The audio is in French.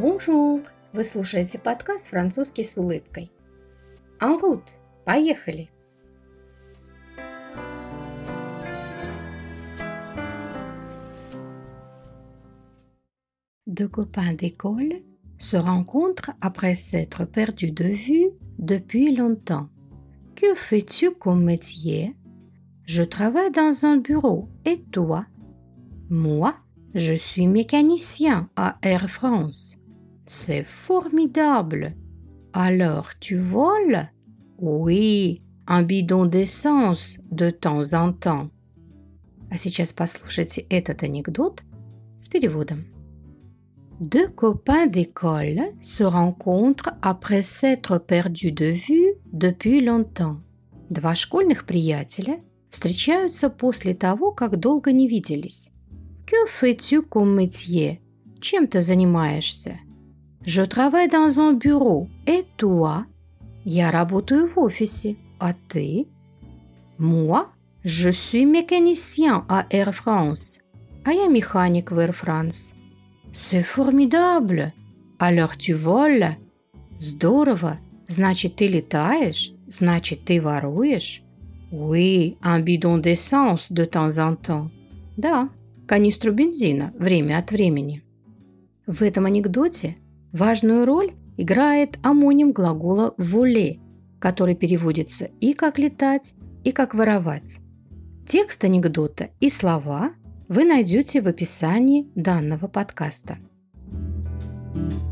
Бонжур! Вы слушаете подкаст «Французский с улыбкой». Анрут, поехали! Deux copains d'école se rencontrent après s'être perdus de vue depuis longtemps. Que fais-tu comme métier Je travaille dans un bureau. Et toi Moi, je suis mécanicien à Air France. C'est formidable. Alors tu voles Oui, un bidon d'essence de temps en temps. А сейчас послушайте этот анекдот с переводом. Deux copains d'école se rencontrent après s'être perdus de vue depuis longtemps. Два школьных приятеля встречаются после того, как долго не виделись. Que fais-tu comme métier? Чем ты занимаешься? Je travaille dans un bureau. Et toi? Я работаю в офисе. А ты? Moi, je suis mécanicien à Air France. А я механик в Air France. C'est formidable. Alors tu voles? Здорово. Значит, ты летаешь? Значит, ты воруешь? Oui, un bidon d'essence de temps en temps. Да, канистру бензина время от времени. В этом анекдоте важную роль играет амоним глагола «воле», который переводится и как летать, и как воровать. Текст анекдота и слова вы найдете в описании данного подкаста. thank you